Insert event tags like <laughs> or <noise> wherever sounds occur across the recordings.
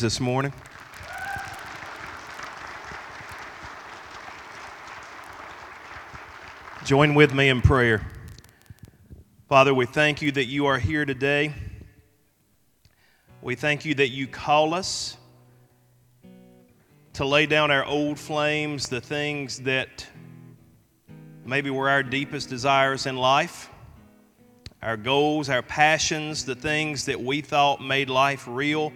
this morning. Join with me in prayer. Father, we thank you that you are here today. We thank you that you call us to lay down our old flames, the things that maybe were our deepest desires in life, our goals, our passions, the things that we thought made life real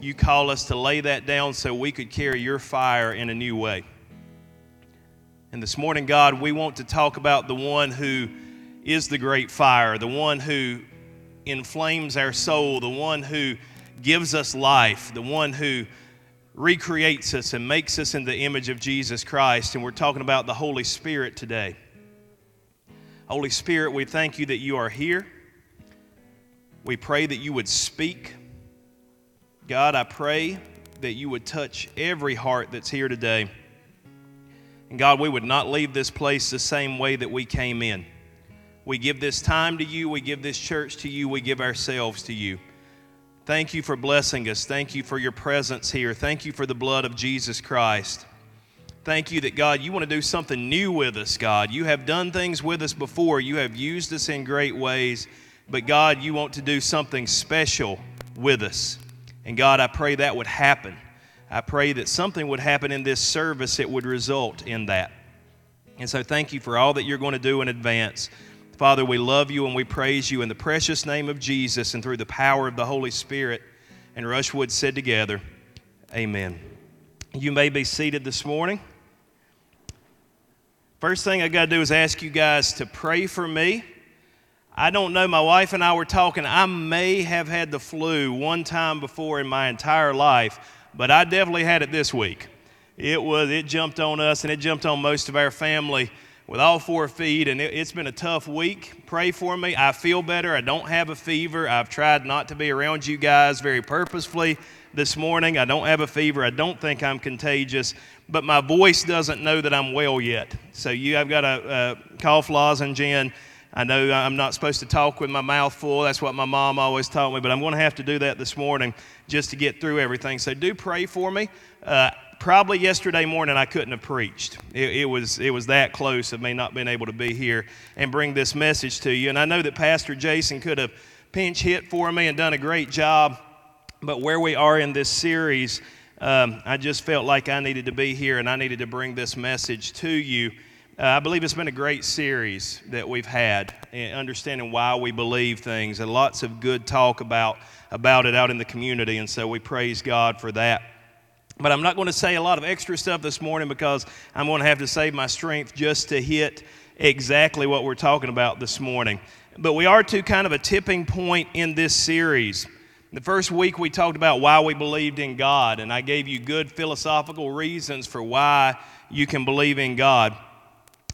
you call us to lay that down so we could carry your fire in a new way. And this morning, God, we want to talk about the one who is the great fire, the one who inflames our soul, the one who gives us life, the one who recreates us and makes us in the image of Jesus Christ. And we're talking about the Holy Spirit today. Holy Spirit, we thank you that you are here. We pray that you would speak God, I pray that you would touch every heart that's here today. And God, we would not leave this place the same way that we came in. We give this time to you, we give this church to you, we give ourselves to you. Thank you for blessing us. Thank you for your presence here. Thank you for the blood of Jesus Christ. Thank you that, God, you want to do something new with us, God. You have done things with us before, you have used us in great ways, but, God, you want to do something special with us. And God, I pray that would happen. I pray that something would happen in this service that would result in that. And so thank you for all that you're going to do in advance. Father, we love you and we praise you in the precious name of Jesus and through the power of the Holy Spirit. And Rushwood said together, Amen. You may be seated this morning. First thing I got to do is ask you guys to pray for me. I don't know. My wife and I were talking. I may have had the flu one time before in my entire life, but I definitely had it this week. It was it jumped on us and it jumped on most of our family with all four feet, and it, has been a tough week. Pray for me. I feel better. I don't have a fever. I've tried not to be around you guys very purposefully this morning. I don't have a fever. I don't think I'm contagious, but my voice doesn't know that I'm well yet. So you, I've got a, a cough lozenge in I know I'm not supposed to talk with my mouth full. That's what my mom always taught me, but I'm going to have to do that this morning just to get through everything. So do pray for me. Uh, probably yesterday morning I couldn't have preached. It, it, was, it was that close of me not being able to be here and bring this message to you. And I know that Pastor Jason could have pinch hit for me and done a great job, but where we are in this series, um, I just felt like I needed to be here and I needed to bring this message to you. Uh, I believe it's been a great series that we've had, understanding why we believe things, and lots of good talk about, about it out in the community, and so we praise God for that. But I'm not going to say a lot of extra stuff this morning because I'm going to have to save my strength just to hit exactly what we're talking about this morning. But we are to kind of a tipping point in this series. The first week we talked about why we believed in God, and I gave you good philosophical reasons for why you can believe in God.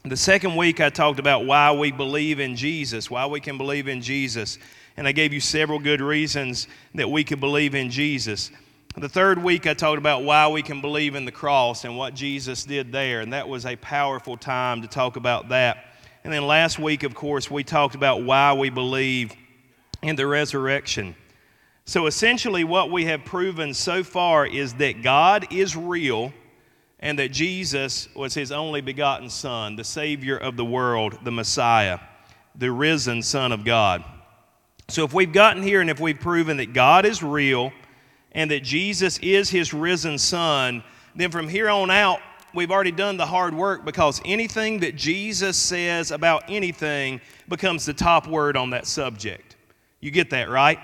The second week, I talked about why we believe in Jesus, why we can believe in Jesus. And I gave you several good reasons that we could believe in Jesus. The third week, I talked about why we can believe in the cross and what Jesus did there. And that was a powerful time to talk about that. And then last week, of course, we talked about why we believe in the resurrection. So essentially, what we have proven so far is that God is real and that Jesus was his only begotten Son, the Savior of the world, the Messiah, the risen Son of God. So, if we've gotten here and if we've proven that God is real and that Jesus is his risen Son, then from here on out, we've already done the hard work because anything that Jesus says about anything becomes the top word on that subject. You get that, right?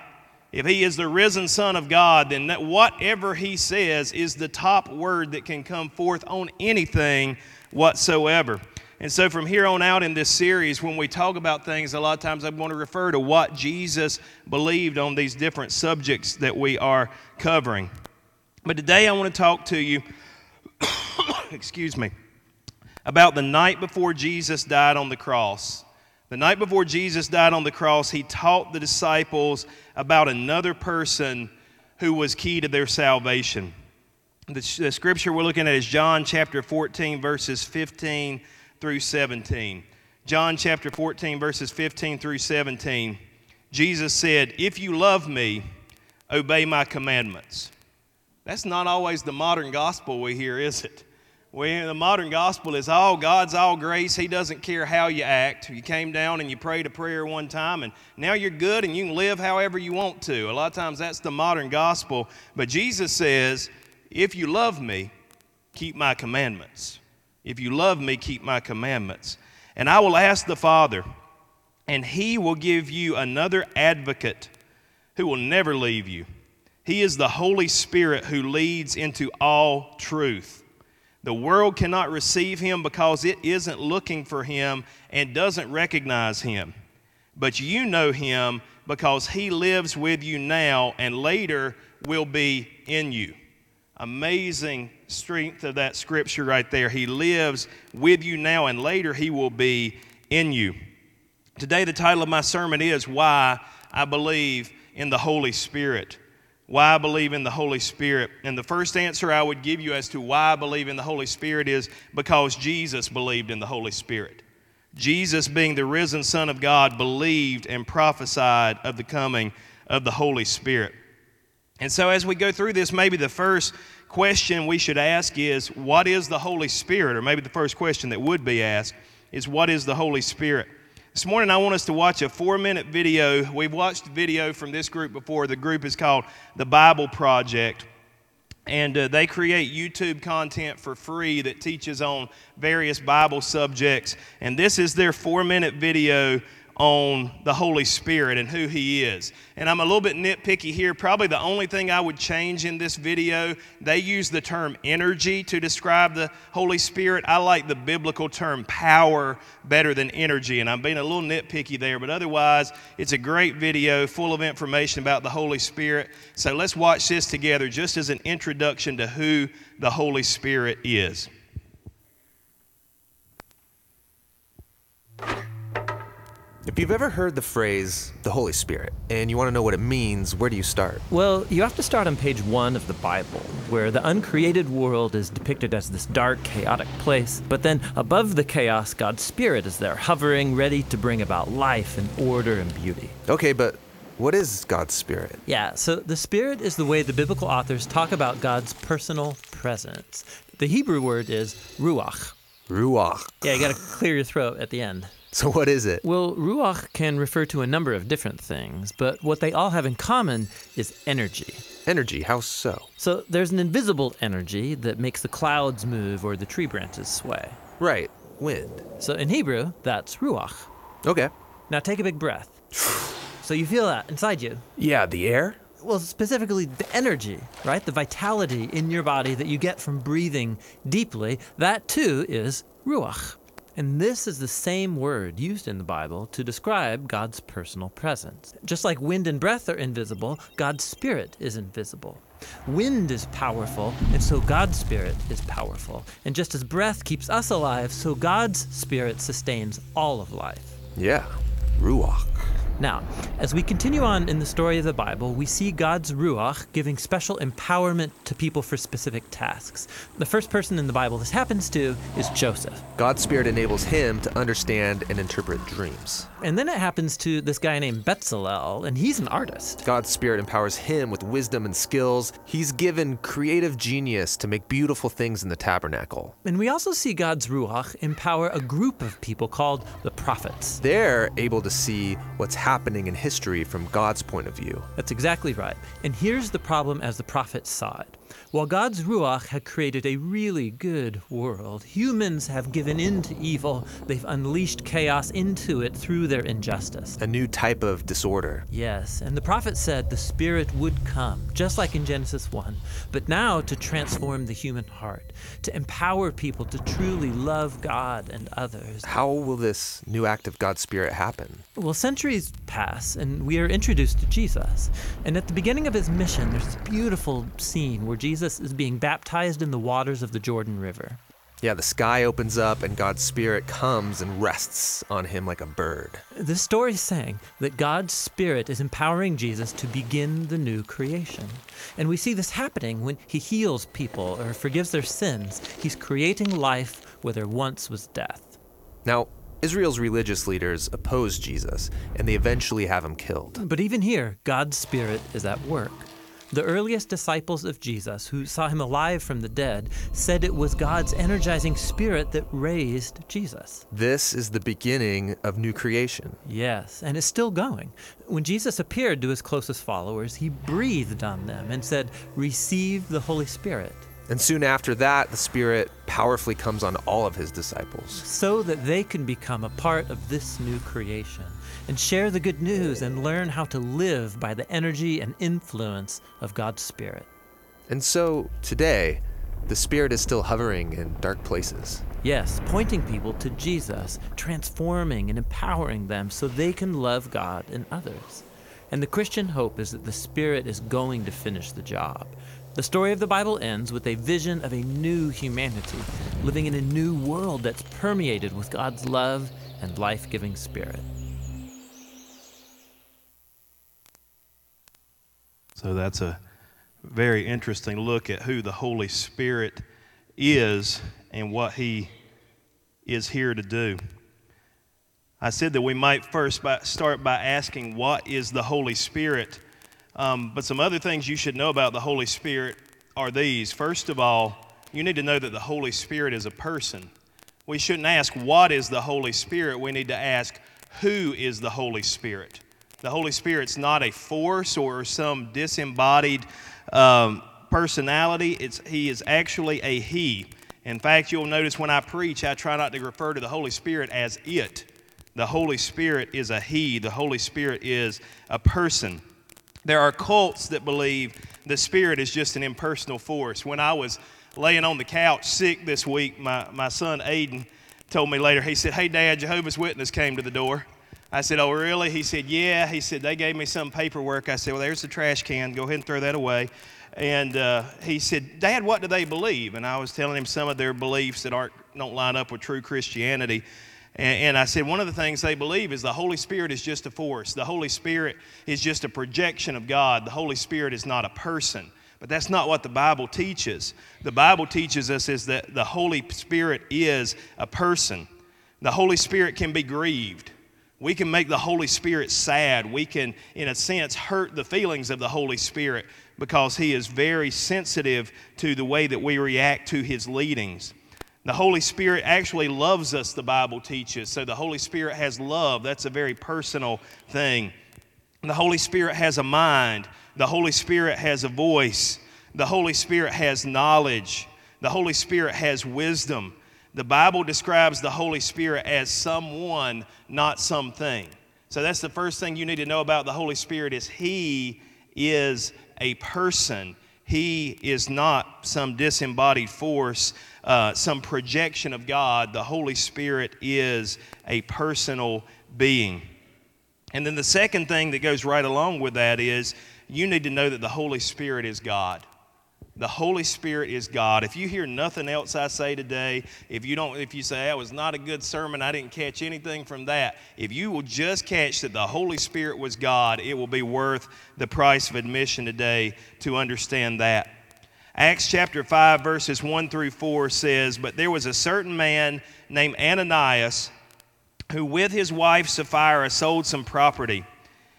If he is the risen Son of God, then whatever he says is the top word that can come forth on anything whatsoever. And so, from here on out in this series, when we talk about things, a lot of times I'm going to refer to what Jesus believed on these different subjects that we are covering. But today I want to talk to you, <coughs> excuse me, about the night before Jesus died on the cross. The night before Jesus died on the cross, he taught the disciples about another person who was key to their salvation. The, the, scripture we're looking at is John chapter 14, verses 15 through 17. John chapter 14, verses 15 through 17. Jesus said, If you love me, obey my commandments. That's not always the modern gospel we hear, is it? We, the modern gospel is all God's all grace. He doesn't care how you act. You came down and you prayed a prayer one time, and now you're good and you can live however you want to. A lot of times that's the modern gospel. But Jesus says, If you love me, keep my commandments. If you love me, keep my commandments. And I will ask the Father, and he will give you another advocate who will never leave you. He is the Holy Spirit who leads into all truth. The world cannot receive him because it isn't looking for him and doesn't recognize him. But you know him because he lives with you now and later will be in you. Amazing strength of that scripture right there. He lives with you now and later he will be in you. Today, the title of my sermon is Why I Believe in the Holy Spirit why I believe in the Holy Spirit. And the first answer I would give you as to why I believe in the Holy Spirit is because Jesus believed in the Holy Spirit. Jesus, being the risen Son of God, believed and prophesied of the coming of the Holy Spirit. And so, as we go through this, maybe the first question we should ask is, What is the Holy Spirit? Or maybe the first question that would be asked is, What is the Holy Spirit? This morning, I want us to watch a four minute video. We've watched video from this group before. The group is called the Bible Project. And uh, they create YouTube content for free that teaches on various Bible subjects. And this is their four minute video on the Holy Spirit and who He is. And I'm a little bit nitpicky here. Probably the only thing I would change in this video, they use the term energy to describe the Holy Spirit. I like the biblical term power better than energy. And I'm being a little nitpicky there, but otherwise, it's a great video full of information about the Holy Spirit. So let's watch this together just as an introduction to who the Holy Spirit is. If you've ever heard the phrase the Holy Spirit and you want to know what it means, where do you start? Well, you have to start on page one of the Bible, where the uncreated world is depicted as this dark, chaotic place. But then above the chaos, God's Spirit is there, hovering, ready to bring about life and order and beauty. Okay, but what is God's Spirit? Yeah, so the Spirit is the way the biblical authors talk about God's personal presence. The Hebrew word is ruach. Ruach. Yeah, you gotta clear your throat at the end. <laughs> So, what is it? Well, ruach can refer to a number of different things, but what they all have in common is energy. Energy, how so? So, there's an invisible energy that makes the clouds move or the tree branches sway. Right, wind. So, in Hebrew, that's ruach. Okay. Now, take a big breath. so, you feel that inside you. Yeah, the air? Well, specifically the energy, right? The vitality in your body that you get from breathing deeply, that too is ruach. And this is the same word used in the Bible to describe God's personal presence. Just like wind and breath are invisible, God's Spirit is invisible. Wind is powerful, and so God's Spirit is powerful. And just as breath keeps us alive, so God's Spirit sustains all of life. Yeah, Ruach. Now, as we continue on in the story of the Bible, we see God's Ruach giving special empowerment to people for specific tasks. The first person in the Bible this happens to is Joseph. God's Spirit enables him to understand and interpret dreams. And then it happens to this guy named Bezalel, and he's an artist. God's Spirit empowers him with wisdom and skills. He's given creative genius to make beautiful things in the tabernacle. And we also see God's Ruach empower a group of people called the prophets. They're able to see what's happening in history from God's point of view. That's exactly right. And here's the problem as the prophets saw it. While God's Ruach had created a really good world, humans have given in to evil. They've unleashed chaos into it through their injustice. A new type of disorder. Yes, and the prophet said the Spirit would come, just like in Genesis 1, but now to transform the human heart, to empower people to truly love God and others. How will this new act of God's Spirit happen? Well, centuries pass, and we are introduced to Jesus. And at the beginning of his mission, there's this beautiful scene where Jesus is being baptized in the waters of the Jordan River. Yeah, the sky opens up and God's Spirit comes and rests on him like a bird. This story is saying that God's Spirit is empowering Jesus to begin the new creation. And we see this happening when he heals people or forgives their sins. He's creating life where there once was death. Now, Israel's religious leaders oppose Jesus, and they eventually have him killed. But even here, God's Spirit is at work. The earliest disciples of Jesus, who saw him alive from the dead, said it was God's energizing spirit that raised Jesus. This is the beginning of new creation. Yes, and it's still going. When Jesus appeared to his closest followers, he breathed on them and said, Receive the Holy Spirit. And soon after that, the Spirit powerfully comes on all of his disciples. So that they can become a part of this new creation and share the good news and learn how to live by the energy and influence of God's Spirit. And so, today, the Spirit is still hovering in dark places. Yes, pointing people to Jesus, transforming and empowering them so they can love God and others. And the Christian hope is that the Spirit is going to finish the job. The story of the Bible ends with a vision of a new humanity, living in a new world that's permeated with God's love and life giving Spirit. So that's a very interesting look at who the Holy Spirit is and what He is here to do. I said that we might first by, start by asking, What is the Holy Spirit? Um, but some other things you should know about the Holy Spirit are these. First of all, you need to know that the Holy Spirit is a person. We shouldn't ask, What is the Holy Spirit? We need to ask, Who is the Holy Spirit? The Holy Spirit's not a force or some disembodied um, personality. It's, he is actually a He. In fact, you'll notice when I preach, I try not to refer to the Holy Spirit as it. The Holy Spirit is a He, the Holy Spirit is a person. There are cults that believe the Spirit is just an impersonal force. When I was laying on the couch sick this week, my, my son Aiden told me later, he said, Hey, Dad, Jehovah's Witness came to the door. I said, Oh, really? He said, Yeah. He said, They gave me some paperwork. I said, Well, there's the trash can. Go ahead and throw that away. And uh, he said, Dad, what do they believe? And I was telling him some of their beliefs that aren't, don't line up with true Christianity. And, I said, one of the things they believe is the Holy Spirit is just a force. The Holy Spirit is just a projection of God. The Holy Spirit is not a person. But that's not what the Bible teaches. The Bible teaches us is that the Holy Spirit is a person. The Holy Spirit can be grieved. We can make the Holy Spirit sad. We can, in a sense, hurt the feelings of the Holy Spirit because He is very sensitive to the way that we react to His leadings. The Holy Spirit actually loves us, the Bible teaches. So the Holy Spirit has love. That's a very personal thing. The Holy Spirit has a mind. The Holy Spirit has a voice. The Holy Spirit has knowledge. The Holy Spirit has wisdom. The Bible describes the Holy Spirit as someone, not something. So that's the first thing you need to know about the Holy Spirit is he is a person. He is not some disembodied force, uh, some projection of God. The Holy Spirit is a personal being. And then the second thing that goes right along with that is you need to know that the Holy Spirit is God. The Holy Spirit is God. If you hear nothing else I say today, if you don't, if you say that was not a good sermon, I didn't catch anything from that. If you will just catch that the Holy Spirit was God, it will be worth the price of admission today to understand that. Acts chapter 5, verses 1 through 4 says, But there was a certain man named Ananias who, with his wife Sapphira, sold some property.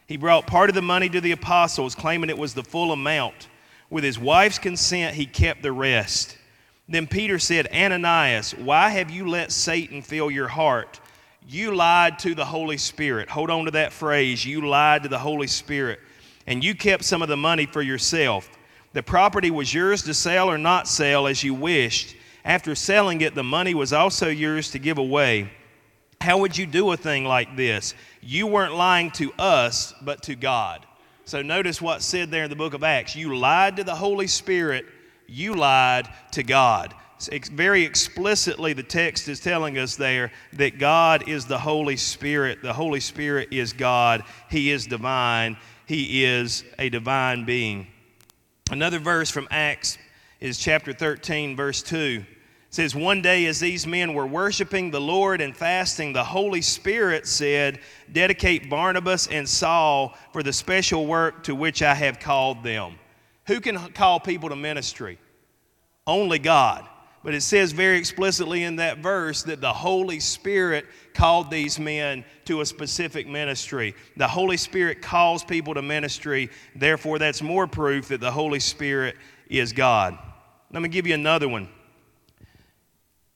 He brought part of the money to the apostles, claiming it was the full amount. With his wife's consent, he kept the rest. Then Peter said, Ananias, why have you let Satan fill your heart? You lied to the Holy Spirit. Hold on to that phrase. You lied to the Holy Spirit. And you kept some of the money for yourself. The property was yours to sell or not sell as you wished. After selling it, the money was also yours to give away. How would you do a thing like this? You weren't lying to us, but to God. So notice what's said there in the book of Acts. You lied to the Holy Spirit, you lied to God. It's very explicitly, the text is telling us there that God is the Holy Spirit. The Holy Spirit is God. He is divine. He is a divine being. Another verse from Acts is chapter 13, verse 2 says, One day as these men were worshiping the Lord and fasting, the Holy Spirit said, Dedicate Barnabas and Saul for the special work to which I have called them. Who can call people to ministry? Only God. But it says very explicitly in that verse that the Holy Spirit called these men to a specific ministry. The Holy Spirit calls people to ministry. Therefore, that's more proof that the Holy Spirit is God. Let me give you another one.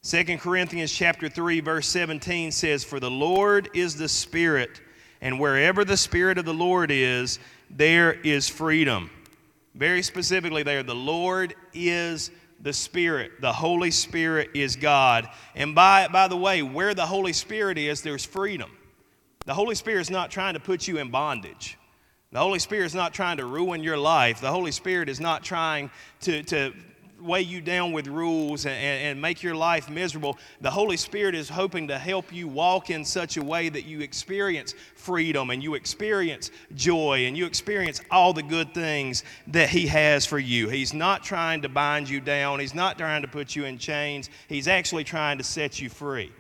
2 Corinthians chapter 3 verse 17 says for the Lord is the spirit and wherever the spirit of the Lord is there is freedom. Very specifically there the Lord is the Spirit. The Holy Spirit is God. And by, by the way, where the Holy Spirit is, there's freedom. The Holy Spirit is not trying to put you in bondage. The Holy Spirit is not trying to ruin your life. The Holy Spirit is not trying to, to weigh you down with rules and, and, make your life miserable. The Holy Spirit is hoping to help you walk in such a way that you experience freedom and you experience joy and you experience all the good things that He has for you. He's not trying to bind you down, He's not trying to put you in chains, He's actually trying to set you free.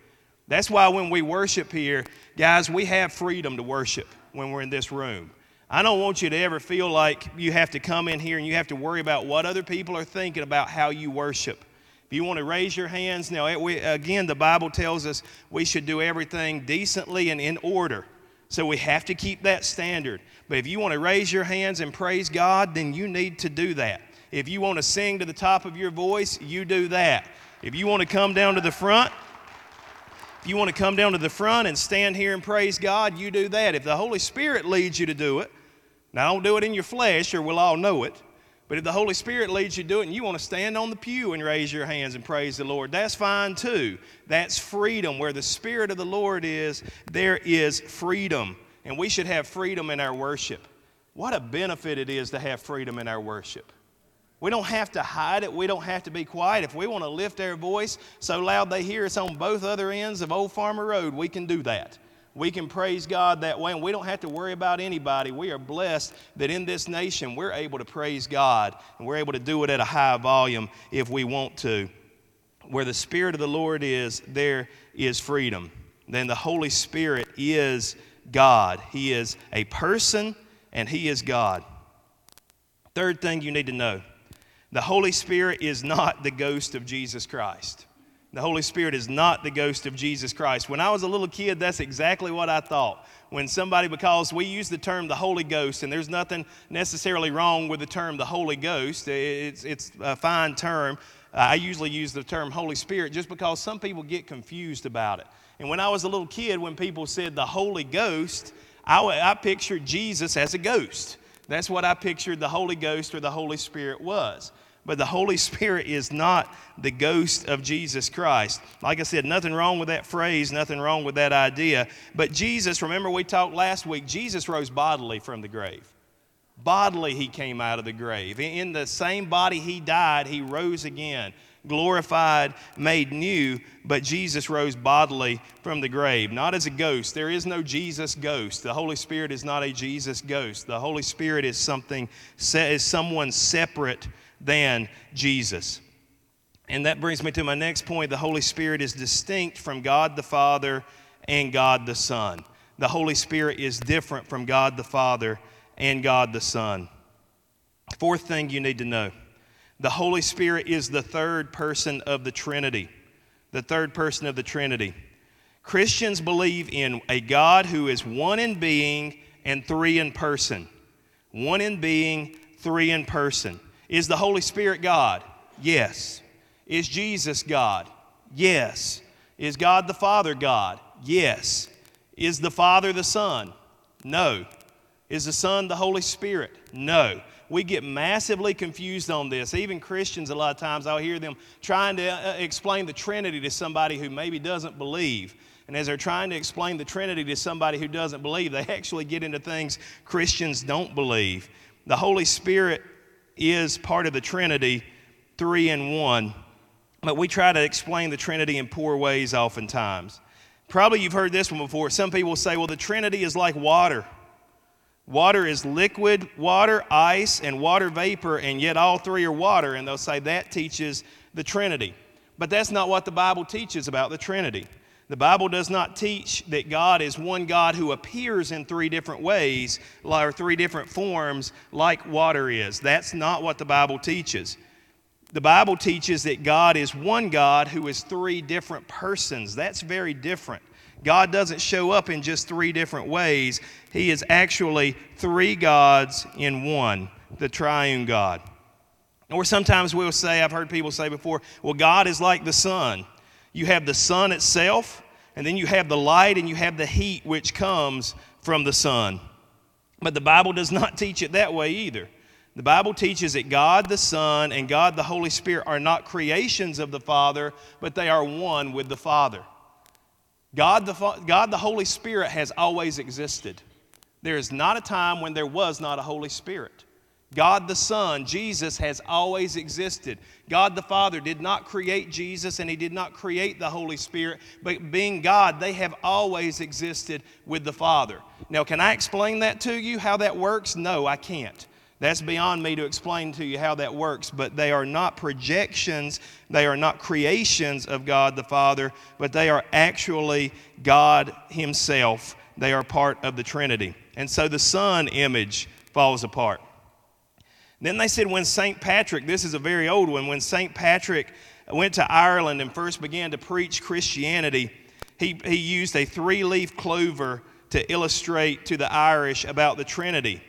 That's why when we worship here, guys, we have freedom to worship when we're in this room. I don't want you to ever feel like you have to come in here and you have to worry about what other people are thinking about how you worship. If you want to raise your hands, now, we, again, the Bible tells us we should do everything decently and in order. So we have to keep that standard. But if you want to raise your hands and praise God, then you need to do that. If you want to sing to the top of your voice, you do that. If you want to come down to the front, if you want to come down to the front and stand here and praise God, you do that. If the Holy Spirit leads you to do it, now, don't do it in your flesh or we'll all know it. But if the Holy Spirit leads you to do it and you want to stand on the pew and raise your hands and praise the Lord, that's fine too. That's freedom. Where the Spirit of the Lord is, there is freedom. And we should have freedom in our worship. What a benefit it is to have freedom in our worship. We don't have to hide it. We don't have to be quiet. If we want to lift our voice so loud they hear us on both other ends of Old Farmer Road, we can do that we can praise God that way, and we don't have to worry about anybody. We are blessed that in this nation we're able to praise God, and we're able to do it at a high volume if we want to. Where the Spirit of the Lord is, there is freedom. Then the Holy Spirit is God. He is a person, and He is God. Third thing you need to know the Holy Spirit is not the ghost of Jesus Christ. The Holy Spirit is not the ghost of Jesus Christ. When I was a little kid, that's exactly what I thought. When somebody, because we use the term the Holy Ghost, and there's nothing necessarily wrong with the term the Holy Ghost, it's, it's a fine term. I usually use the term Holy Spirit just because some people get confused about it. And when I was a little kid, when people said the Holy Ghost, I, I pictured Jesus as a ghost. That's what I pictured the Holy Ghost or the Holy Spirit was. But the Holy Spirit is not the ghost of Jesus Christ. Like I said, nothing wrong with that phrase, nothing wrong with that idea. But Jesus, remember we talked last week, Jesus rose bodily from the grave. Bodily, he came out of the grave. In the same body he died, he rose again, glorified, made new, but Jesus rose bodily from the grave, not as a ghost. There is no Jesus ghost. The Holy Spirit is not a Jesus ghost. The Holy Spirit is something, is someone separate than Jesus. And that brings me to my next point. The Holy Spirit is distinct from God the Father and God the Son. The Holy Spirit is different from God the Father and God the Son. Fourth thing you need to know the Holy Spirit is the third person of the Trinity. The third person of the Trinity. Christians believe in a God who is one in being and three in person. One in being, three in person. Is the Holy Spirit God? Yes. Is Jesus God? Yes. Is God the Father God? Yes. Is the Father the Son? No. Is the Son the Holy Spirit? No. We get massively confused on this. Even Christians, a lot of times, I'll hear them trying to uh, explain the Trinity to somebody who maybe doesn't believe. And as they're trying to explain the Trinity to somebody who doesn't believe, they <laughs> actually get into things Christians don't believe. The Holy Spirit is part of the Trinity, three in one. But we try to explain the Trinity in poor ways oftentimes. Probably you've heard this one before. Some people say, well, the Trinity is like water. Water is liquid water, ice, and water vapor, and yet all three are water. And they'll say that teaches the Trinity. But that's not what the Bible teaches about the Trinity. The Bible does not teach that God is one God who appears in three different ways or three different forms like water is. That's not what the Bible teaches. The Bible teaches that God is one God who is three different persons. That's very different. God doesn't show up in just three different ways, He is actually three gods in one, the triune God. Or sometimes we'll say, I've heard people say before, well, God is like the sun. You have the sun itself, and then you have the light and you have the heat which comes from the sun. But the Bible does not <laughs> teach it that way either. The Bible teaches that God the Son and God the Holy Spirit are not creations of the Father, but they are one with the Father. God the, God the Holy Spirit has always existed. There is not a time when there was not a Holy Spirit. God the sun, Jesus, has always existed. God the Father did not create Jesus and He did not create the Holy Spirit, but being God, they have always existed with the Father. Now, can I explain that to you, how that works? No, I can't. That's beyond me to explain to you how that works, but they are not projections, they are not creations of God the Father, but they are actually God Himself. They are part of the Trinity. And so the Son image falls apart. Then they said when St. Patrick, this is a very old one, when St. Patrick went to Ireland and first began to preach Christianity, he, he used a three leaf clover to illustrate to the Irish about the Trinity.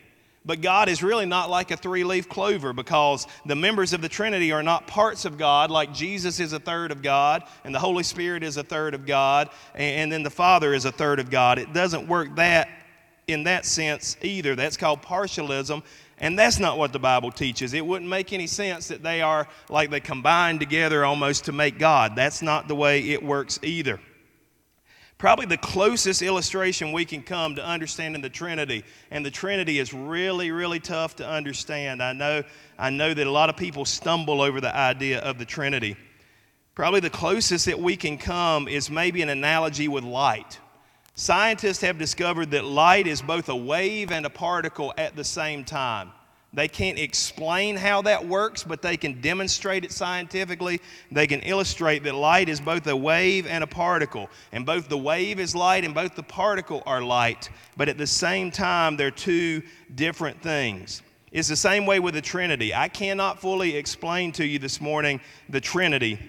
But God is really not like a three leaf clover because the members of the Trinity are not parts of God, like Jesus is a third of God, and the Holy Spirit is a third of God, and then the Father is a third of God. It doesn't work that in that sense either. That's called partialism, and that's not what the Bible teaches. It wouldn't make any sense that they are like they combine together almost to make God. That's not the way it works either. Probably the closest illustration we can come to understanding the Trinity, and the Trinity is really, really tough to understand. I know, I know that a lot of people stumble over the idea of the Trinity. Probably the closest that we can come is maybe an analogy with light. Scientists have discovered that light is both a wave and a particle at the same time. They can't explain how that works, but they can demonstrate it scientifically. They can illustrate that light is both a wave and a particle. And both the wave is light and both the particle are light. But at the same time, they're two different things. It's the same way with the Trinity. I cannot fully explain to you this morning the Trinity,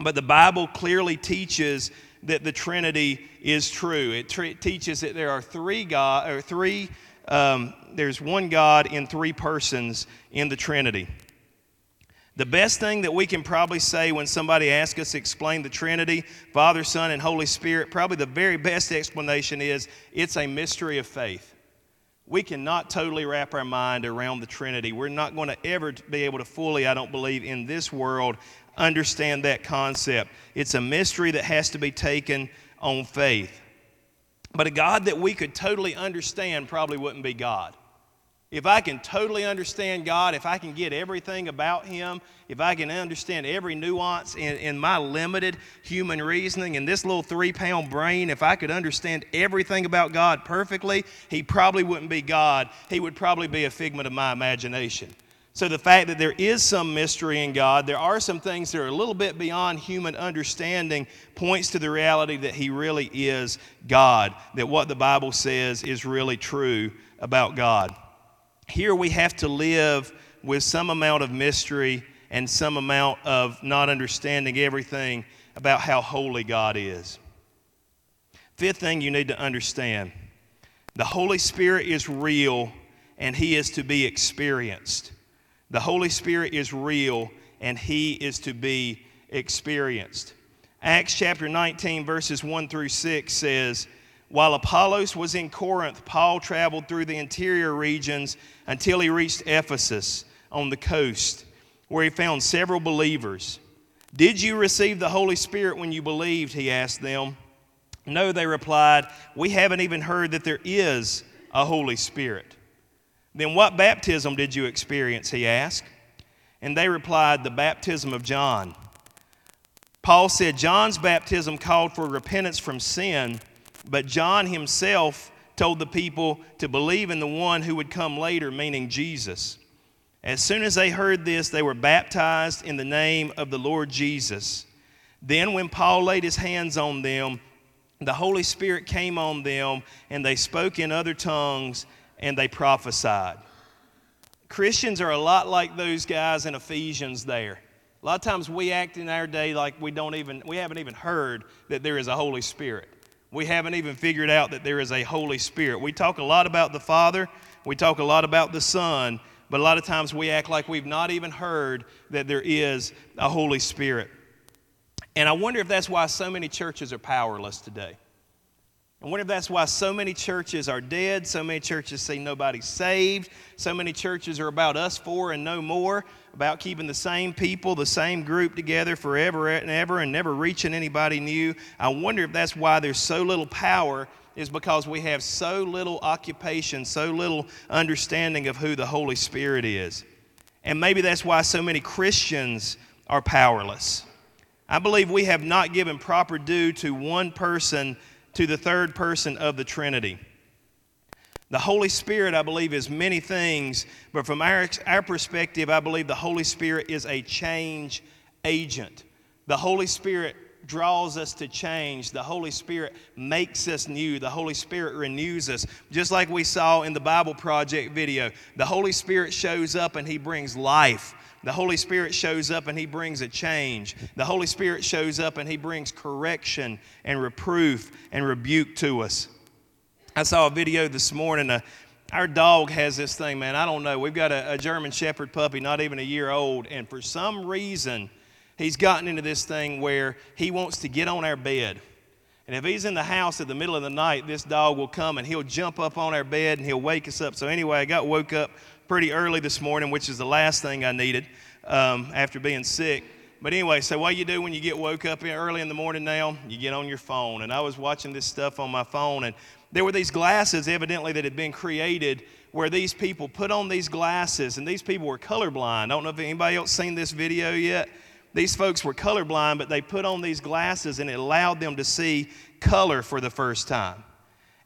but the Bible clearly teaches that the Trinity is true. It tr- teaches that there are three God or three um, there's one God in three persons in the Trinity. The best thing that we can probably say when somebody asks us to explain the Trinity, Father, Son, and Holy Spirit, probably the very best explanation is it's a mystery of faith. We cannot totally wrap our mind around the Trinity. We're not going to ever be able to fully, I don't believe, in this world, understand that concept. It's a mystery that has to be taken on faith. But a God that we could totally understand probably wouldn't be God. If I can totally understand God, if I can get everything about Him, if I can understand every nuance in, in my limited human reasoning, in this little three pound brain, if I could understand everything about God perfectly, He probably wouldn't be God. He would probably be a figment of my imagination. So, the fact that there is some mystery in God, there are some things that are a little bit beyond human understanding, points to the reality that He really is God, that what the Bible says is really true about God. Here we have to live with some amount of mystery and some amount of not understanding everything about how holy God is. Fifth thing you need to understand the Holy Spirit is real and He is to be experienced. The Holy Spirit is real and he is to be experienced. Acts chapter 19, verses 1 through 6 says, While Apollos was in Corinth, Paul traveled through the interior regions until he reached Ephesus on the coast, where he found several believers. Did you receive the Holy Spirit when you believed? He asked them. No, they replied, We haven't even heard that there is a Holy Spirit. Then what baptism did you experience? He asked. And they replied, The baptism of John. Paul said John's baptism called for repentance from sin, but John himself told the people to believe in the one who would come later, meaning Jesus. As soon as they heard this, they were baptized in the name of the Lord Jesus. Then, when Paul laid his hands on them, the Holy Spirit came on them, and they spoke in other tongues and they prophesied. Christians are a lot like those guys in Ephesians there. A lot of times we act in our day like we don't even, we haven't even heard that there is a Holy Spirit. We haven't even figured out that there is a Holy Spirit. We talk a lot about the Father, we talk a lot about the Son, but a lot of times we act like we've not even heard that there is a Holy Spirit. And I wonder if that's why so many churches are powerless today. I wonder if that's why so many churches are dead, so many churches say nobody's saved, so many churches are about us four and no more, about keeping the same people, the same group together forever and ever and never reaching anybody new. I wonder if that's why there's so little power is because we have so little occupation, so little understanding of who the Holy Spirit is. And maybe that's why so many Christians are powerless. I believe we have not given proper due to one person, to the third person of the Trinity. The Holy Spirit, I believe, is many things, but from our, our perspective, I believe the Holy Spirit is a change agent. The Holy Spirit draws us to change. The Holy Spirit makes us new. The Holy Spirit renews us. Just like we saw in the Bible Project video, the Holy Spirit shows up and He brings life. The Holy Spirit shows up and He brings a change. The Holy Spirit shows up and He brings correction and reproof and rebuke to us. I saw a video this morning. Uh, our dog has this thing, man. I don't know. We've got a, a German Shepherd puppy, not even a year old, and for some reason, he's gotten into this thing where he wants to get on our bed. And if he's in the house at the middle of the night, this dog will come and he'll jump up on our bed and he'll wake us up. So, anyway, I got woke up pretty early this morning, which is the last thing I needed um, after being sick. But anyway, so what you do when you get woke up early in the morning now, you get on your phone. And I was watching this stuff on my phone, and there were these glasses, evidently, that had been created where these people put on these glasses, and these people were colorblind. I don't know if anybody else seen this video yet. These folks were colorblind, but they put on these glasses and it allowed them to see color for the first time.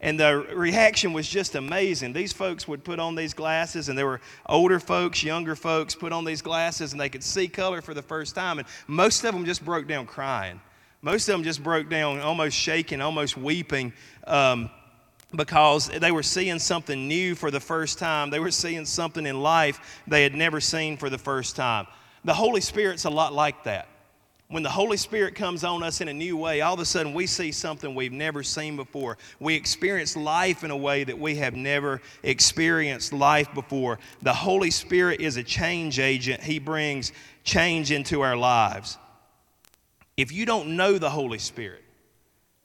And the reaction was just amazing. These folks would put on these glasses, and there were older folks, younger folks, put on these glasses, and they could see color for the first time. And most of them just broke down crying. Most of them just broke down, almost shaking, almost weeping, um, because they were seeing something new for the first time. They were seeing something in life they had never seen for the first time. The Holy Spirit's a lot like that. When the Holy Spirit comes on us in a new way, all of a sudden we see something we've never seen before. We experience life in a way that we have never experienced life before. The Holy Spirit is a change agent, He brings change into our lives. If you don't know the Holy Spirit,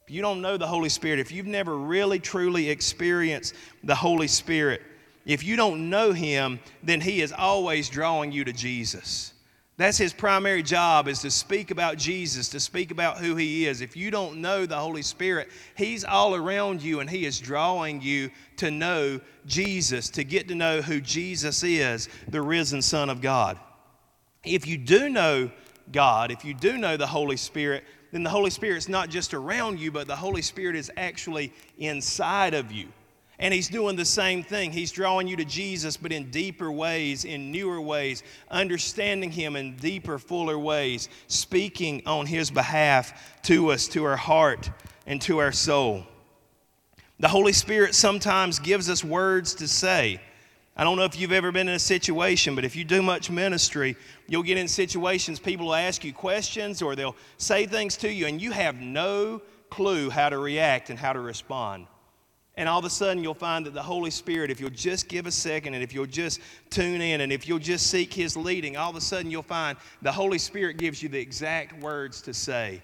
if you don't know the Holy Spirit, if you've never really truly experienced the Holy Spirit, if you don't know Him, then He is always drawing you to Jesus. That's his primary job is to speak about Jesus, to speak about who he is. If you don't know the Holy Spirit, he's all around you and he is drawing you to know Jesus, to get to know who Jesus is, the risen Son of God. If you do know God, if you do know the Holy Spirit, then the Holy Spirit's not just around you, but the Holy Spirit is actually inside of you. And he's doing the same thing. He's drawing you to Jesus, but in deeper ways, in newer ways, understanding him in deeper, fuller ways, speaking on his behalf to us, to our heart, and to our soul. The Holy Spirit sometimes gives us words to say. I don't know if you've ever been in a situation, but if you do much ministry, you'll get in situations, people will ask you questions or they'll say things to you, and you have no clue how to react and how to respond. And all of a sudden, you'll find that the Holy Spirit, if you'll just give a second and if you'll just tune in and if you'll just seek His leading, all of a sudden you'll find the Holy Spirit gives you the exact words to say.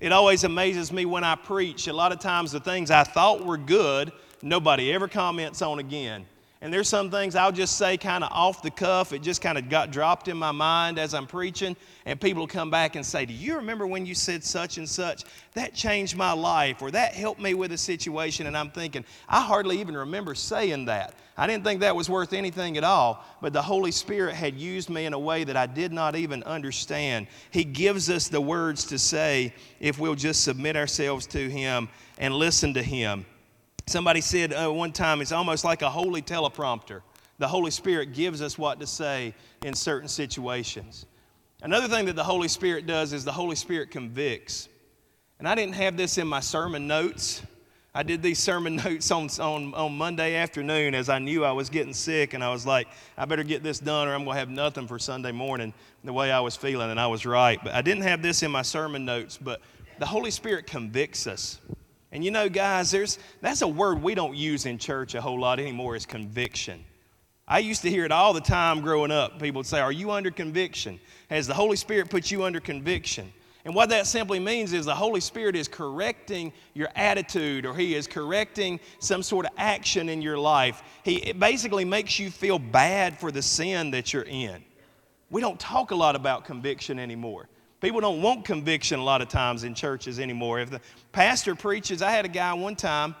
It always amazes me when I preach. A lot of times, the things I thought were good, nobody ever comments on again. And there's some things I'll just say kind of off the cuff. It just kind of got dropped in my mind as I'm preaching. And people will come back and say, Do you remember when you said such and such? That changed my life, or that helped me with a situation. And I'm thinking, I hardly even remember saying that. I didn't think that was worth anything at all. But the Holy Spirit had used me in a way that I did not even understand. He gives us the words to say if we'll just submit ourselves to Him and listen to Him. Somebody said uh, one time it's almost like a holy teleprompter. The Holy Spirit gives us what to say in certain situations. Another thing that the Holy Spirit does is the Holy Spirit convicts. And I didn't have this in my sermon notes, I did these sermon <laughs> notes on, on, on Monday afternoon as I knew I was getting sick, and I was like, I better get this done or I'm going to have nothing for Sunday morning the way I was feeling, and I was right. But I didn't have this in my sermon notes, but the Holy Spirit convicts us. And you know, guys, there's, that's a word we don't use in church a whole lot anymore is conviction. I used to hear it all the time growing up. People would say, Are you under conviction? Has the Holy Spirit put you under conviction? And what that simply means is the Holy Spirit is correcting your attitude or He is correcting some sort of action in your life. He it basically makes you feel bad for the sin that you're in. We don't talk a lot about conviction anymore. People don't want conviction a lot of times in churches anymore. If the pastor preaches, I had a guy one time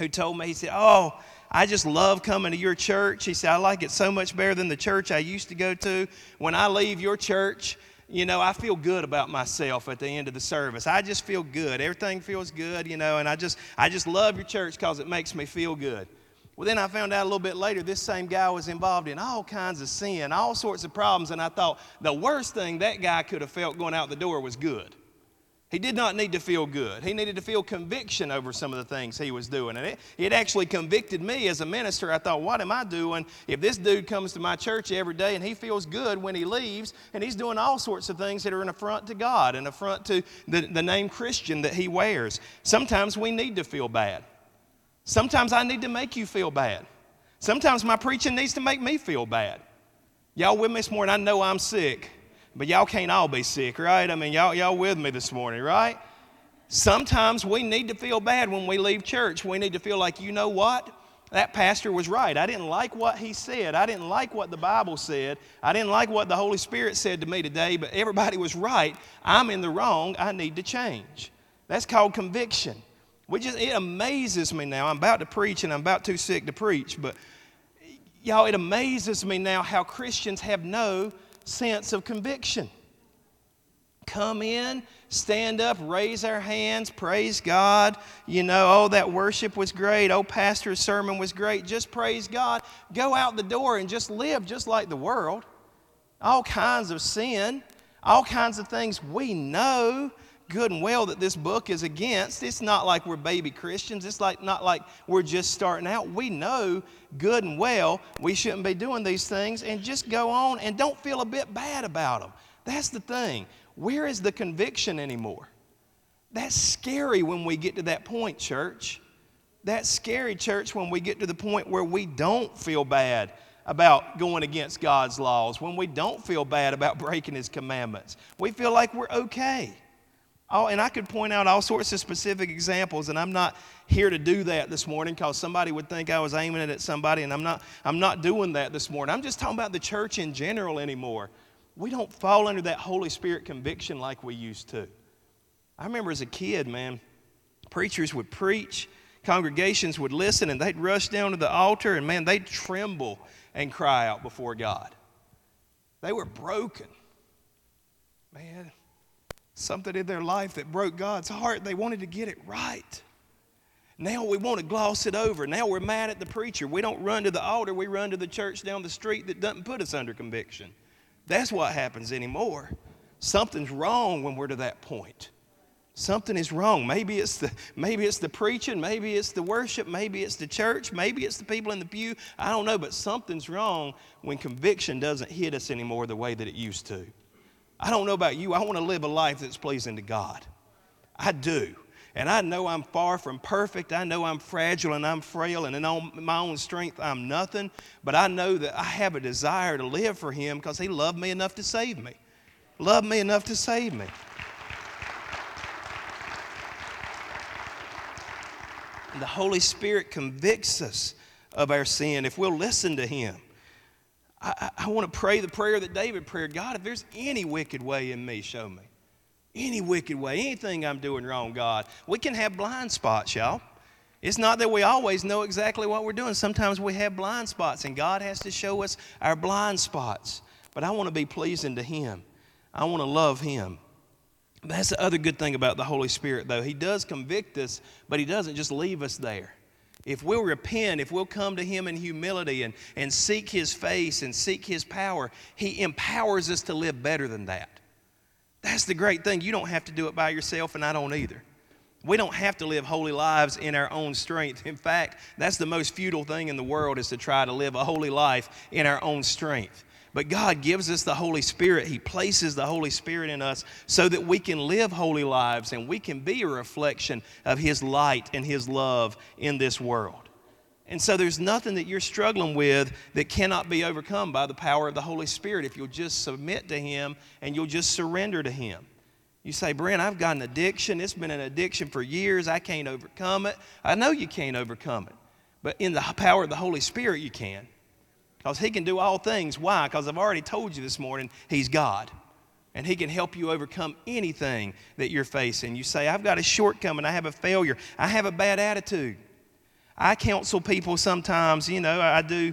who told me, he said, Oh, I just love coming to your church. He said, I like it so much better than the church I used to go to. When I leave your church, you know, I feel good about myself at the end of the service. I just feel good. Everything feels good, you know, and I just I just love your church because it makes me feel good. Well, then I found out a little bit later this same guy was involved in all kinds of sin, all sorts of problems, and I thought the worst thing that guy could have felt going out the door was good. He did not need to feel good. He needed to feel conviction over some of the things he was doing. And it, it actually convicted me as a minister. I thought, what am I doing if this dude comes to my church every day and he feels good when he leaves and he's doing all sorts of things that are an affront to God, an affront to the, the name Christian that he wears? Sometimes we need to feel bad. Sometimes I need to make you feel bad. Sometimes my preaching needs to make me feel bad. Y'all with me this morning? I know I'm sick. But y'all can't all be sick, right? I mean, y'all, y'all with me this morning, right? Sometimes we need to feel bad when we leave church. We need to feel like, you know what? That pastor was right. I didn't like what he said. I didn't like what the Bible said. I didn't like what the Holy Spirit said to me today, but everybody was right. I'm in the wrong. I need to change. That's called conviction. We just, it amazes me now. I'm about to preach and I'm about too sick to preach, but y'all, it amazes me now how Christians have no sense of conviction. Come in, stand up, raise our hands, praise God. You know, oh, that worship was great. Oh, pastor's sermon was great. Just praise God. Go out the door and just live just like the world. All kinds of sin, all kinds of things we know good and well that this book is against. It's not like we're baby Christians. It's like not like we're just starting out. We know good and well we shouldn't be doing these things and just go on and don't feel a bit bad about them. That's the thing. Where is the conviction anymore? That's scary when we get to that point, church. That's scary, church, when we get to the point where we don't feel bad about going against God's laws, when we don't feel bad about breaking His commandments. We feel like we're okay. Oh, and I could point out all sorts of specific examples, and I'm not here to do that this morning because somebody would think I was aiming it at somebody, and I'm not, I'm not doing that this morning. I'm just talking about the church in general anymore. We don't fall under that Holy Spirit conviction like we used to. I remember as a kid, man, preachers would preach, congregations would listen, and they'd rush down to the altar, and man, they'd tremble and cry out before God. They were broken. Man, something in their life that broke God's heart. They wanted to get it right. Now we want to gloss it over. Now we're mad at the preacher. We don't run to the altar, we run to the church down the street that doesn't put us under conviction. That's what happens anymore. Something's wrong when we're to that point. Something is wrong. Maybe it's the maybe it's the preaching, maybe it's the worship, maybe it's the church, maybe it's the people in the pew. I don't know, but something's wrong when conviction doesn't hit us anymore the way that it used to. I don't know about you. I want to live a life that's pleasing to God. I do. And I know I'm far from perfect. I know I'm fragile and I'm frail, and in my own strength, I'm nothing. But I know that I have a desire to live for Him because He loved me enough to save me. Loved me enough to save me. And the Holy Spirit convicts us of our sin if we'll listen to Him. I, I want to pray the prayer that David prayed God, if there's any wicked way in me, show me. Any wicked way, anything I'm doing wrong, God. We can have blind spots, y'all. It's not that we always know exactly what we're doing. Sometimes we have blind spots, and God has to show us our blind spots. But I want to be pleasing to Him, I want to love Him. That's the other good thing about the Holy Spirit, though. He does convict us, but He doesn't just leave us there. If we'll repent, if we'll come to Him in humility and, and seek His face and seek His power, He empowers us to live better than that. That's the great thing. You don't have to do it by yourself, and I don't either. We don't have to live holy lives in our own strength. In fact, that's the most futile thing in the world is to try to live a holy life in our own strength. But God gives us the Holy Spirit. He places the Holy Spirit in us so that we can live holy lives and we can be a reflection of His light and His love in this world. And so there's nothing that you're struggling with that cannot be overcome by the power of the Holy Spirit if you'll just submit to Him and you'll just surrender to Him. You say, Brent, I've got an addiction. It's been an addiction for years. I can't overcome it. I know you can't overcome it. But in the power of the Holy Spirit, you can. Because He can do all things. Why? Because I've already told you this morning, He's God. And He can help you overcome anything that you're facing. You say, I've got a shortcoming. I have a failure. I have a bad attitude. I counsel people sometimes, you know, I do,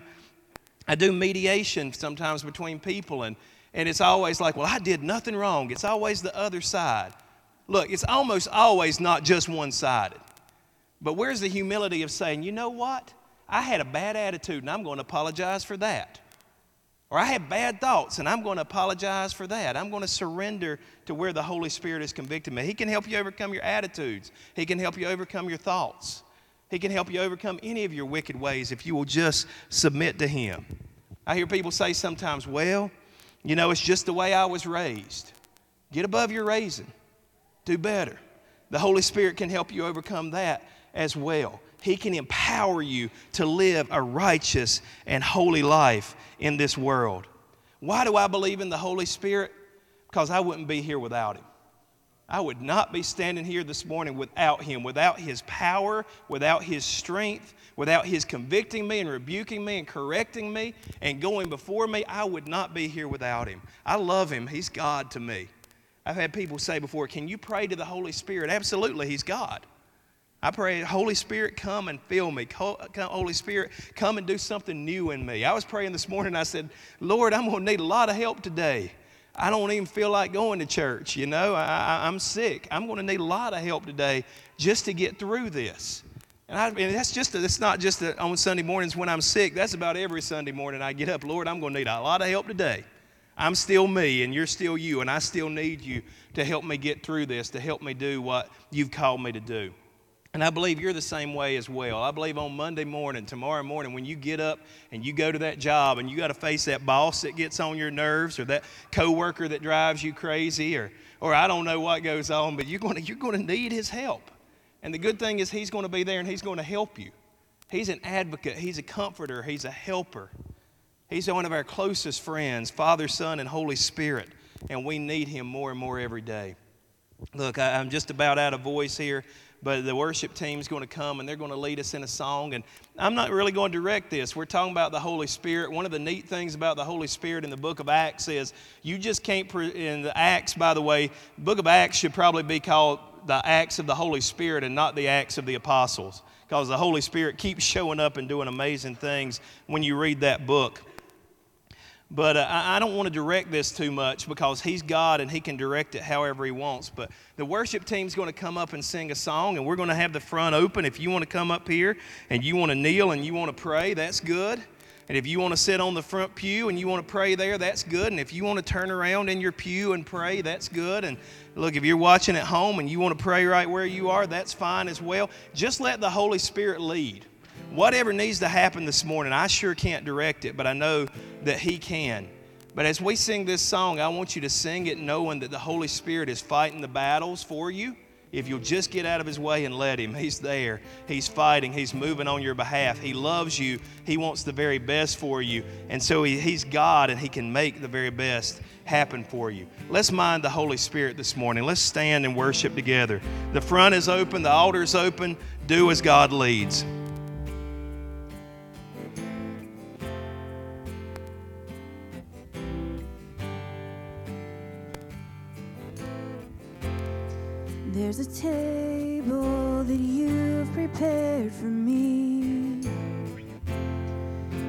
I do mediation sometimes between people, and, and it's always like, well, I did nothing wrong. It's always the other side. Look, it's almost always not just one sided. But where's the humility of saying, you know what? I had a bad attitude and I'm going to apologize for that. Or I had bad thoughts and I'm going to apologize for that. I'm going to surrender to where the Holy Spirit has convicted me. He can help you overcome your attitudes, He can help you overcome your thoughts. He can help you overcome any of your wicked ways if you will just submit to Him. I hear people say sometimes, well, you know, it's just the way I was raised. Get above your raising, do better. The Holy Spirit can help you overcome that as well. He can empower you to live a righteous and holy life in this world. Why do I believe in the Holy Spirit? Because I wouldn't be here without Him. I would not be standing here this morning without Him, without His power, without His strength, without His convicting me and rebuking me and correcting me and going before me. I would not be here without Him. I love Him. He's God to me. I've had people say before, Can you pray to the Holy Spirit? Absolutely, He's God. I pray, Holy Spirit, come and fill me. Holy Spirit, come and do something new in me. I was praying this morning. I said, Lord, I'm going to need a lot of help today. I don't even feel like going to church, you know. I, am sick. I'm going to need a lot of help today just to get through this. And, I, and that's just, it's not just on Sunday mornings when I'm sick. That's about every Sunday morning I get up. Lord, I'm going to need a lot of help today. I'm still me and you're still you, and I still need you to help me get through this, to help me do what you've called me to do. And I believe you're the same way as well. I believe on Monday morning, tomorrow morning, when you get up and you go to that job and you got to face that boss that gets on your nerves or that coworker that drives you crazy or, or I don't know what goes on, but you're going to, you're going to need his help. And the good thing is he's going to be there and he's going to help you. He's an advocate, he's a comforter, he's a helper. He's one of our closest friends, Father, Son, and Holy Spirit, and we need him more and more every day. Look, I, I'm just about out of voice here but the worship team is going to come and they're going to lead us in a song. And I'm not really going to direct this. We're talking about the Holy Spirit. One of the neat things about the Holy Spirit in the book of Acts is you just can't, pre- in the Acts, by the way, book of Acts should probably be called the Acts of the Holy Spirit and not the Acts of the Apostles because the Holy Spirit keeps showing up and doing amazing things when you read that book. But uh, I, I don't want to direct this too much because He's God and He can direct it however He wants. But the worship team's going to come up and sing a song, and we're going to have the front open. If you want to come up here and you want to kneel and you want to pray, that's good. And if you want to sit on the front pew and you want to pray there, that's good. And if you want to turn around in your pew and pray, that's good. And look, if you're watching at home and you want to pray right where you are, that's fine as well. Just let the Holy Spirit lead whatever needs to happen this morning, I sure can't direct it, but I know that He can. But as we sing this song, I want you to sing it knowing that the Holy Spirit is fighting the battles for you. If you'll just get out of His way and let Him, He's there. He's fighting. He's moving on your behalf. He loves you. He wants the very best for you. And so he, He's God and He can make the very best happen for you. Let's mind the Holy Spirit this morning. Let's stand and worship together. The front is open, the altar is open. Do as God leads. There's a table that you've prepared for me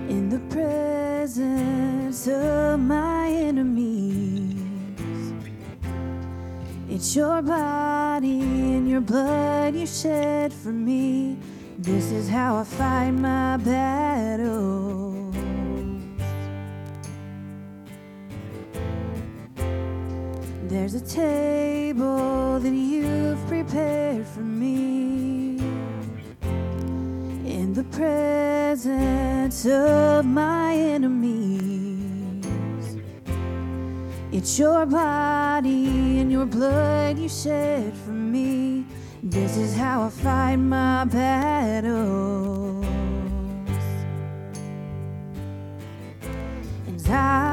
in the presence of my enemies. It's your body and your blood you shed for me. This is how I fight my battles. There's a table that you've prepared for me in the presence of my enemies. It's your body and your blood you shed for me. This is how I fight my battles. And I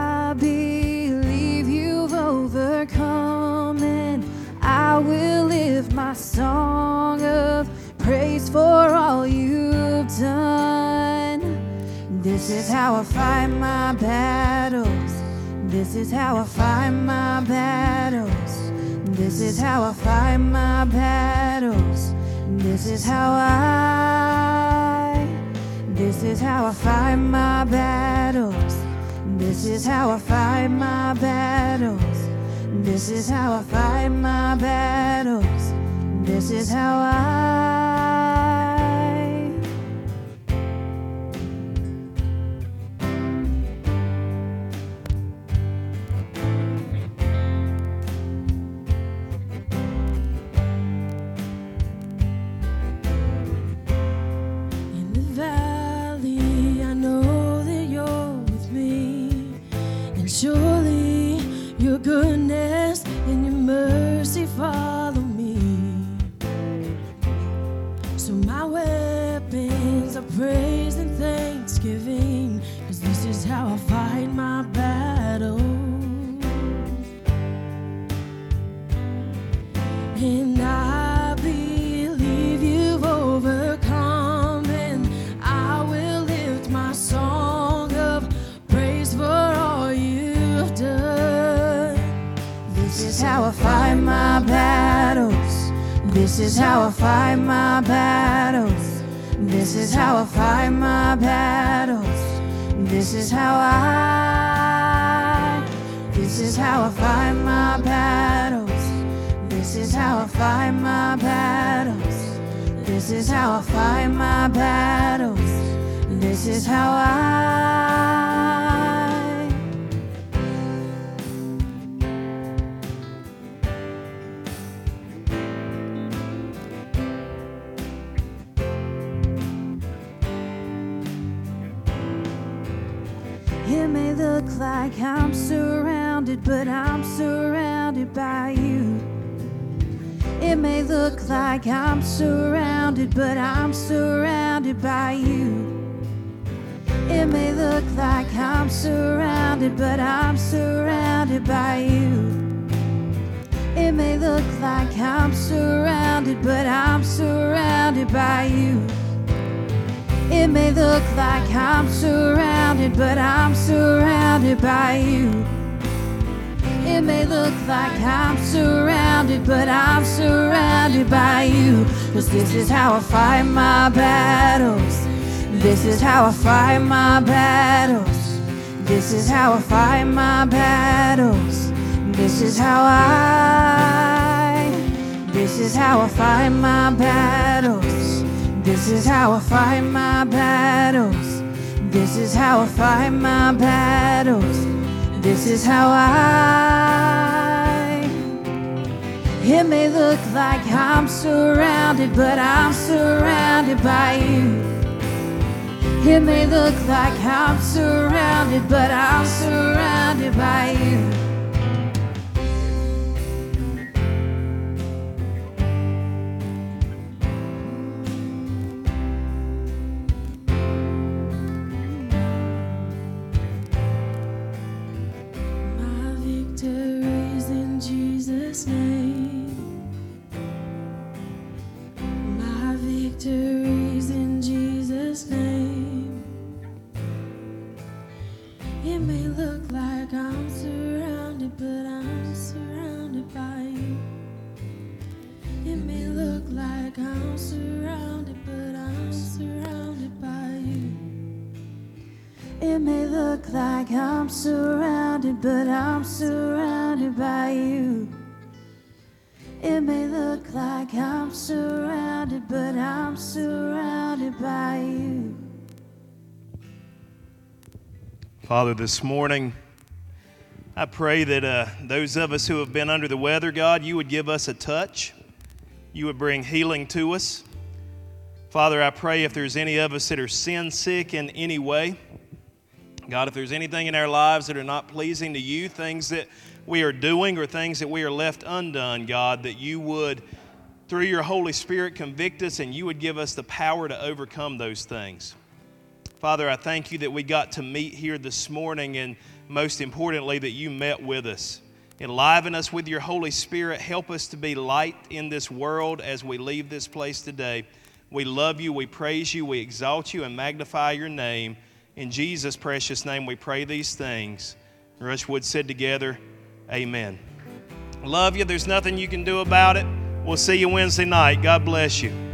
my song of praise for all you've done. This is how I fight my battles. This is how I fight my battles. This is how I fight my battles. This is how I. This is how I fight my battles. This is how I fight my battles. This is how I fight my battles. This is how I. This is how I fight my battles. This is how I. It may look like I'm surrounded, but I'm surrounded by you. It may look like I'm surrounded, but I'm surrounded by you. It may look like I'm surrounded, but I'm surrounded by you. It may look like I'm surrounded, but I'm surrounded by you. It may look like I'm surrounded, but I'm surrounded by you. It may look like I'm surrounded, but I'm surrounded by you. Cause this is how I fight my battles. This is how I fight my battles. This is how I fight my battles. This is how I. This is how I fight my battles. This is how I fight my battles. This is how I fight my battles. This is how I. It may look like I'm surrounded, but I'm surrounded by you. It may look like I'm surrounded, but I'm surrounded by you. Father, this morning, I pray that uh, those of us who have been under the weather, God, you would give us a touch. You would bring healing to us. Father, I pray if there's any of us that are sin sick in any way, God, if there's anything in our lives that are not pleasing to you, things that we are doing or things that we are left undone, God, that you would, through your Holy Spirit, convict us and you would give us the power to overcome those things. Father, I thank you that we got to meet here this morning and most importantly, that you met with us. Enliven us with your Holy Spirit. Help us to be light in this world as we leave this place today. We love you, we praise you, we exalt you, and magnify your name. In Jesus' precious name, we pray these things. Rushwood said together, Amen. Love you. There's nothing you can do about it. We'll see you Wednesday night. God bless you.